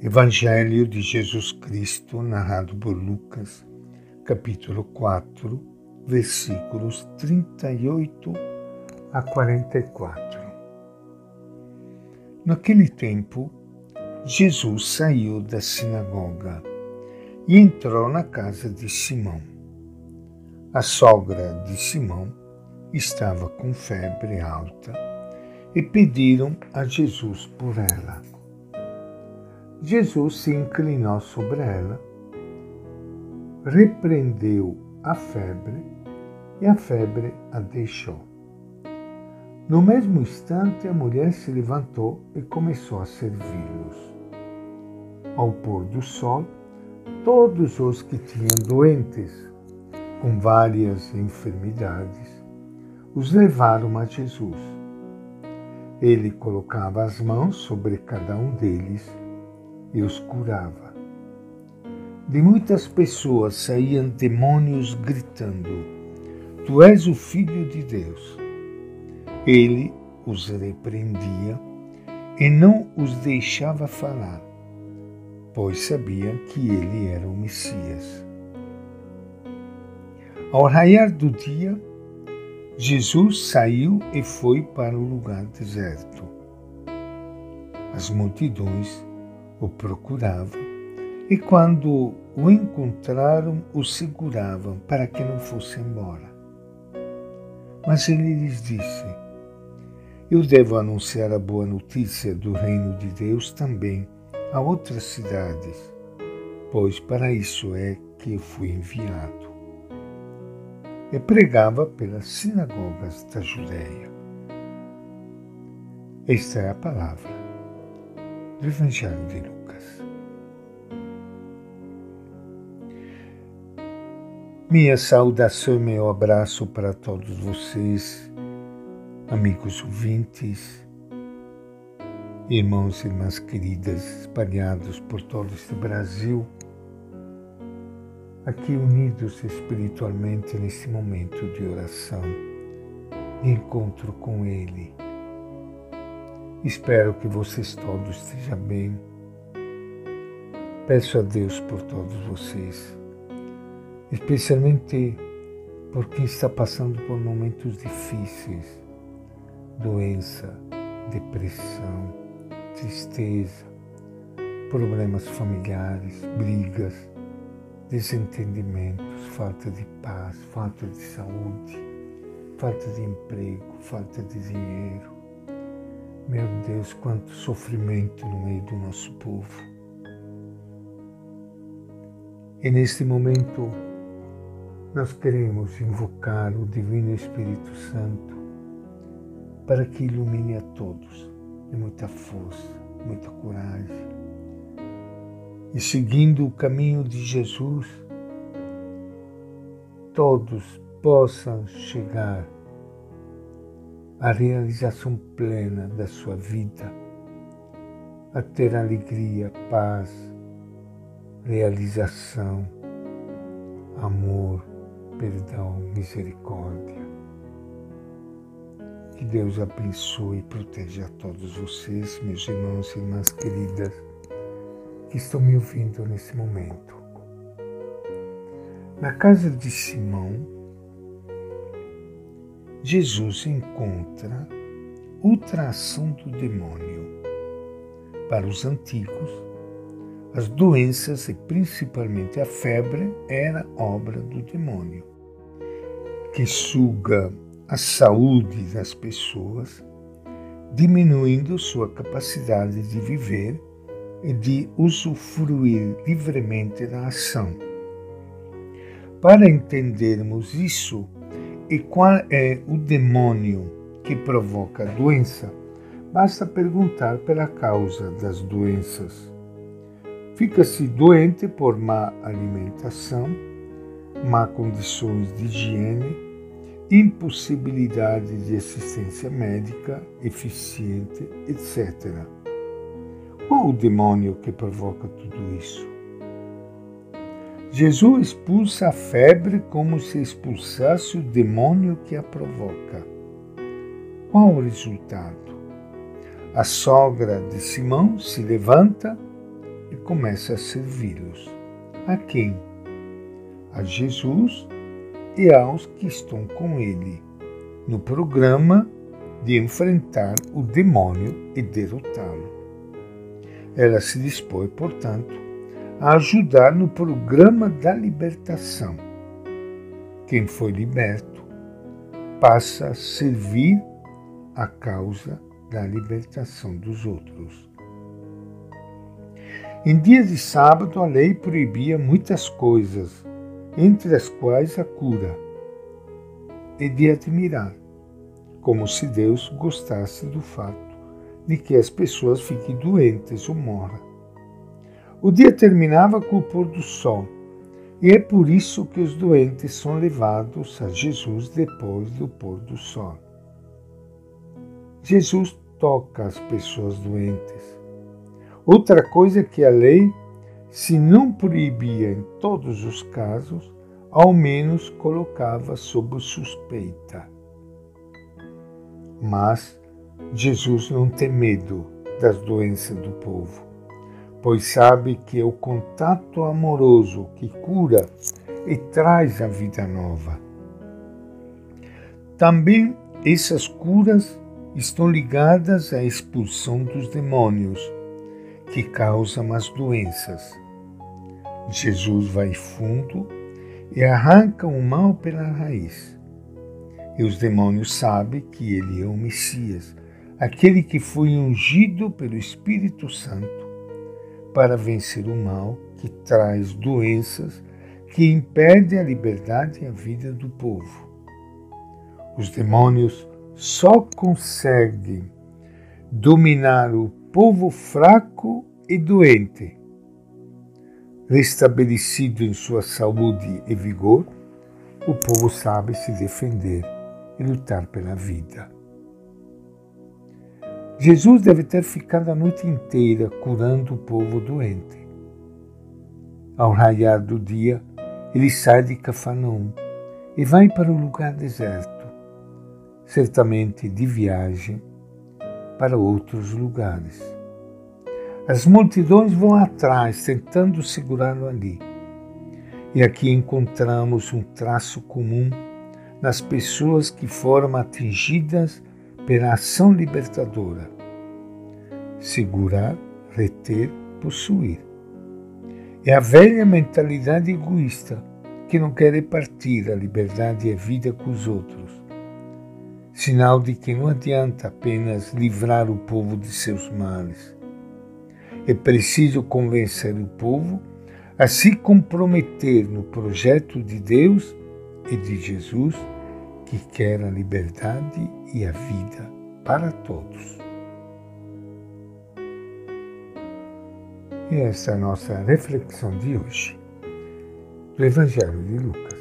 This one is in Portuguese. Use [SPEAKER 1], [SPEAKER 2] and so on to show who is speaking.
[SPEAKER 1] Evangelho de Jesus Cristo, narrado por Lucas, capítulo 4, versículos 38 a 44. Naquele tempo, Jesus saiu da sinagoga e entrou na casa de Simão. A sogra de Simão estava com febre alta e pediram a Jesus por ela. Jesus se inclinou sobre ela, repreendeu a febre e a febre a deixou. No mesmo instante, a mulher se levantou e começou a servi-los. Ao pôr do sol, todos os que tinham doentes com várias enfermidades os levaram a Jesus. Ele colocava as mãos sobre cada um deles e os curava. De muitas pessoas saíam demônios gritando: Tu és o Filho de Deus. Ele os repreendia e não os deixava falar, pois sabia que ele era o Messias. Ao raiar do dia, Jesus saiu e foi para o lugar deserto. As multidões o procuravam e, quando o encontraram, o seguravam para que não fosse embora. Mas ele lhes disse: Eu devo anunciar a boa notícia do reino de Deus também a outras cidades, pois para isso é que eu fui enviado. E pregava pelas sinagogas da Judéia. Esta é a palavra do Evangelho de Lucas. Minha saudação e meu abraço para todos vocês, amigos ouvintes, irmãos e irmãs queridas espalhados por todo este Brasil, aqui unidos espiritualmente nesse momento de oração, de encontro com Ele Espero que vocês todos estejam bem. Peço a Deus por todos vocês, especialmente por quem está passando por momentos difíceis, doença, depressão, tristeza, problemas familiares, brigas, desentendimentos, falta de paz, falta de saúde, falta de emprego, falta de dinheiro meu Deus, quanto sofrimento no meio do nosso povo. E neste momento, nós queremos invocar o Divino Espírito Santo para que ilumine a todos de muita força, muita coragem. E seguindo o caminho de Jesus, todos possam chegar a realização plena da sua vida, a ter alegria, paz, realização, amor, perdão, misericórdia. Que Deus abençoe e proteja a todos vocês, meus irmãos e irmãs queridas, que estão me ouvindo nesse momento. Na casa de Simão, Jesus encontra outra ação do demônio. Para os antigos, as doenças e principalmente a febre era obra do demônio, que suga a saúde das pessoas, diminuindo sua capacidade de viver e de usufruir livremente da ação. Para entendermos isso, e qual é o demônio que provoca a doença? Basta perguntar pela causa das doenças. Fica-se doente por má alimentação, má condições de higiene, impossibilidade de assistência médica eficiente, etc. Qual o demônio que provoca tudo isso? Jesus expulsa a febre como se expulsasse o demônio que a provoca. Qual o resultado? A sogra de Simão se levanta, e começa a servi-los. A quem? A Jesus e aos que estão com ele no programa de enfrentar o demônio e derrotá-lo. Ela se dispõe, portanto, a ajudar no programa da libertação. Quem foi liberto passa a servir a causa da libertação dos outros. Em dias de sábado, a lei proibia muitas coisas, entre as quais a cura. E de admirar como se Deus gostasse do fato de que as pessoas fiquem doentes ou morram. O dia terminava com o pôr do sol, e é por isso que os doentes são levados a Jesus depois do pôr do sol. Jesus toca as pessoas doentes. Outra coisa que a lei, se não proibia em todos os casos, ao menos colocava sob suspeita. Mas Jesus não tem medo das doenças do povo, pois sabe que é o contato amoroso que cura e traz a vida nova. Também essas curas estão ligadas à expulsão dos demônios que causam as doenças. Jesus vai fundo e arranca o mal pela raiz e os demônios sabem que ele é o Messias, aquele que foi ungido pelo Espírito Santo para vencer o mal que traz doenças que impedem a liberdade e a vida do povo. Os demônios só conseguem dominar o povo fraco e doente. Restabelecido em sua saúde e vigor, o povo sabe se defender e lutar pela vida. Jesus deve ter ficado a noite inteira curando o povo doente. Ao raiar do dia, ele sai de Cafarnaum e vai para o lugar deserto, certamente de viagem para outros lugares. As multidões vão atrás, tentando segurá-lo ali. E aqui encontramos um traço comum nas pessoas que foram atingidas pela ação libertadora. Segurar, reter, possuir. É a velha mentalidade egoísta que não quer repartir a liberdade e a vida com os outros. Sinal de que não adianta apenas livrar o povo de seus males. É preciso convencer o povo a se comprometer no projeto de Deus e de Jesus que quer a liberdade e a vida para todos. E essa é a nossa reflexão de hoje do Evangelho de Lucas.